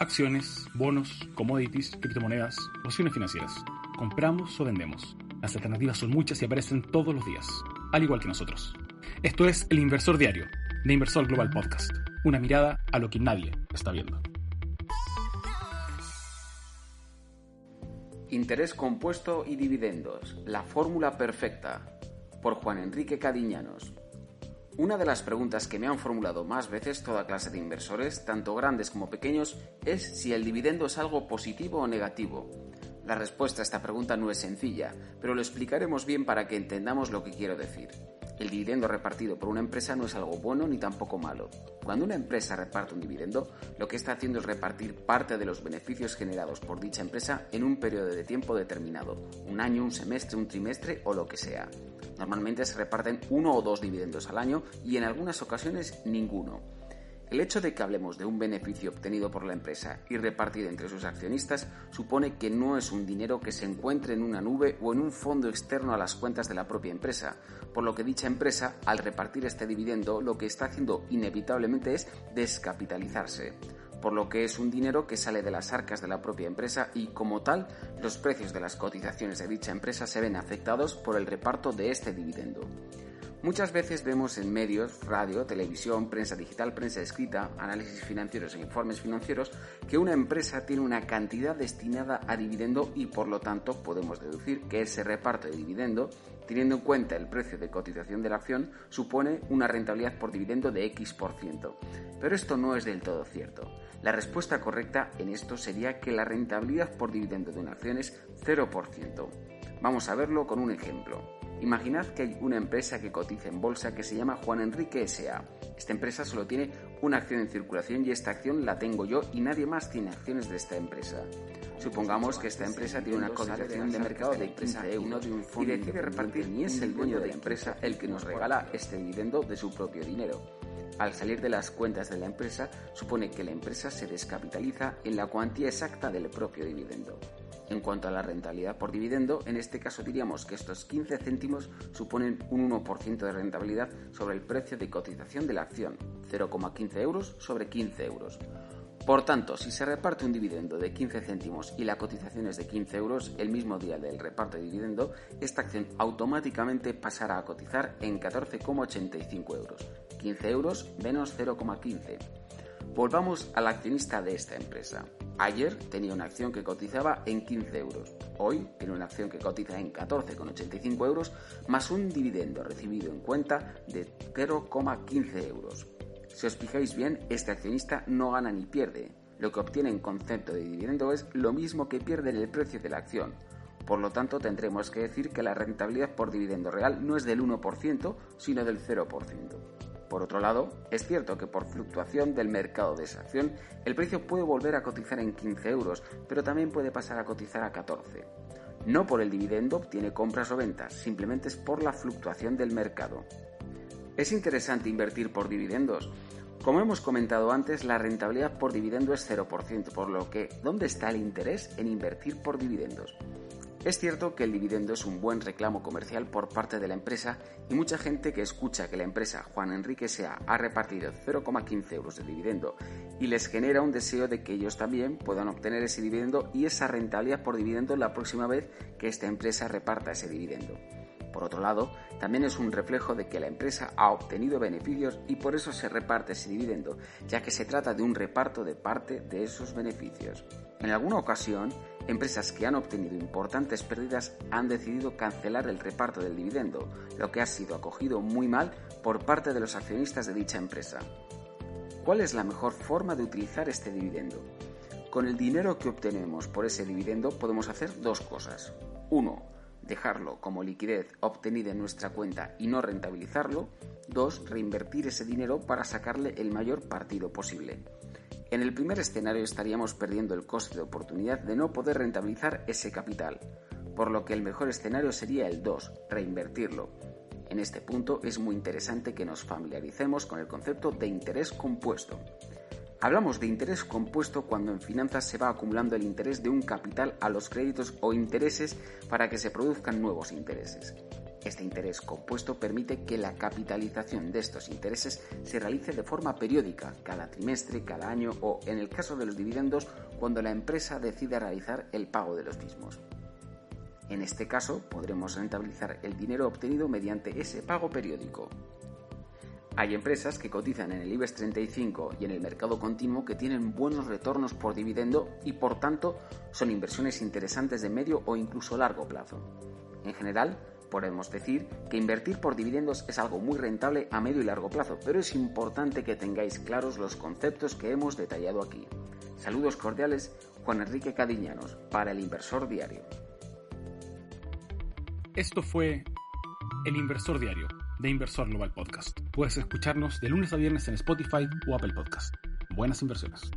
Acciones, bonos, commodities, criptomonedas, opciones financieras. Compramos o vendemos. Las alternativas son muchas y aparecen todos los días, al igual que nosotros. Esto es El Inversor Diario, de Inversor Global Podcast. Una mirada a lo que nadie está viendo. Interés compuesto y dividendos. La fórmula perfecta. Por Juan Enrique Cadiñanos. Una de las preguntas que me han formulado más veces toda clase de inversores, tanto grandes como pequeños, es si el dividendo es algo positivo o negativo. La respuesta a esta pregunta no es sencilla, pero lo explicaremos bien para que entendamos lo que quiero decir. El dividendo repartido por una empresa no es algo bueno ni tampoco malo. Cuando una empresa reparte un dividendo, lo que está haciendo es repartir parte de los beneficios generados por dicha empresa en un periodo de tiempo determinado, un año, un semestre, un trimestre o lo que sea. Normalmente se reparten uno o dos dividendos al año y en algunas ocasiones ninguno. El hecho de que hablemos de un beneficio obtenido por la empresa y repartido entre sus accionistas supone que no es un dinero que se encuentre en una nube o en un fondo externo a las cuentas de la propia empresa, por lo que dicha empresa, al repartir este dividendo, lo que está haciendo inevitablemente es descapitalizarse por lo que es un dinero que sale de las arcas de la propia empresa y como tal los precios de las cotizaciones de dicha empresa se ven afectados por el reparto de este dividendo. Muchas veces vemos en medios, radio, televisión, prensa digital, prensa escrita, análisis financieros e informes financieros que una empresa tiene una cantidad destinada a dividendo y por lo tanto podemos deducir que ese reparto de dividendo, teniendo en cuenta el precio de cotización de la acción, supone una rentabilidad por dividendo de X%. Pero esto no es del todo cierto. La respuesta correcta en esto sería que la rentabilidad por dividendo de una acción es 0%. Vamos a verlo con un ejemplo. Imaginad que hay una empresa que cotiza en bolsa que se llama Juan Enrique S.A. Esta empresa solo tiene una acción en circulación y esta acción la tengo yo y nadie más tiene acciones de esta empresa. Supongamos que esta empresa tiene una cotización de mercado de 15 euros y decide repartir ni es el dueño de la empresa el que nos regala este dividendo de su propio dinero. Al salir de las cuentas de la empresa, supone que la empresa se descapitaliza en la cuantía exacta del propio dividendo. En cuanto a la rentabilidad por dividendo, en este caso diríamos que estos 15 céntimos suponen un 1% de rentabilidad sobre el precio de cotización de la acción, 0,15 euros sobre 15 euros. Por tanto, si se reparte un dividendo de 15 céntimos y la cotización es de 15 euros el mismo día del reparto de dividendo, esta acción automáticamente pasará a cotizar en 14,85 euros. 15 euros menos 0,15. Volvamos al accionista de esta empresa. Ayer tenía una acción que cotizaba en 15 euros. Hoy tiene una acción que cotiza en 14,85 euros más un dividendo recibido en cuenta de 0,15 euros. Si os fijáis bien, este accionista no gana ni pierde. Lo que obtiene en concepto de dividendo es lo mismo que pierde en el precio de la acción. Por lo tanto, tendremos que decir que la rentabilidad por dividendo real no es del 1%, sino del 0%. Por otro lado, es cierto que por fluctuación del mercado de esa acción, el precio puede volver a cotizar en 15 euros, pero también puede pasar a cotizar a 14. No por el dividendo obtiene compras o ventas, simplemente es por la fluctuación del mercado. Es interesante invertir por dividendos. Como hemos comentado antes, la rentabilidad por dividendo es 0%, por lo que, ¿dónde está el interés en invertir por dividendos? Es cierto que el dividendo es un buen reclamo comercial por parte de la empresa y mucha gente que escucha que la empresa Juan Enrique Sea ha repartido 0,15 euros de dividendo y les genera un deseo de que ellos también puedan obtener ese dividendo y esa rentabilidad por dividendo la próxima vez que esta empresa reparta ese dividendo. Por otro lado, también es un reflejo de que la empresa ha obtenido beneficios y por eso se reparte ese dividendo, ya que se trata de un reparto de parte de esos beneficios. En alguna ocasión, empresas que han obtenido importantes pérdidas han decidido cancelar el reparto del dividendo, lo que ha sido acogido muy mal por parte de los accionistas de dicha empresa. ¿Cuál es la mejor forma de utilizar este dividendo? Con el dinero que obtenemos por ese dividendo podemos hacer dos cosas. Uno, dejarlo como liquidez obtenida en nuestra cuenta y no rentabilizarlo. 2. Reinvertir ese dinero para sacarle el mayor partido posible. En el primer escenario estaríamos perdiendo el coste de oportunidad de no poder rentabilizar ese capital, por lo que el mejor escenario sería el 2, reinvertirlo. En este punto es muy interesante que nos familiaricemos con el concepto de interés compuesto. Hablamos de interés compuesto cuando en finanzas se va acumulando el interés de un capital a los créditos o intereses para que se produzcan nuevos intereses. Este interés compuesto permite que la capitalización de estos intereses se realice de forma periódica, cada trimestre, cada año o, en el caso de los dividendos, cuando la empresa decida realizar el pago de los mismos. En este caso, podremos rentabilizar el dinero obtenido mediante ese pago periódico. Hay empresas que cotizan en el IBEX 35 y en el mercado continuo que tienen buenos retornos por dividendo y por tanto son inversiones interesantes de medio o incluso largo plazo. En general, podemos decir que invertir por dividendos es algo muy rentable a medio y largo plazo, pero es importante que tengáis claros los conceptos que hemos detallado aquí. Saludos cordiales, Juan Enrique Cadiñanos, para el Inversor Diario. Esto fue El Inversor Diario de Inversor Global Podcast. Puedes escucharnos de lunes a viernes en Spotify o Apple Podcast. Buenas inversiones.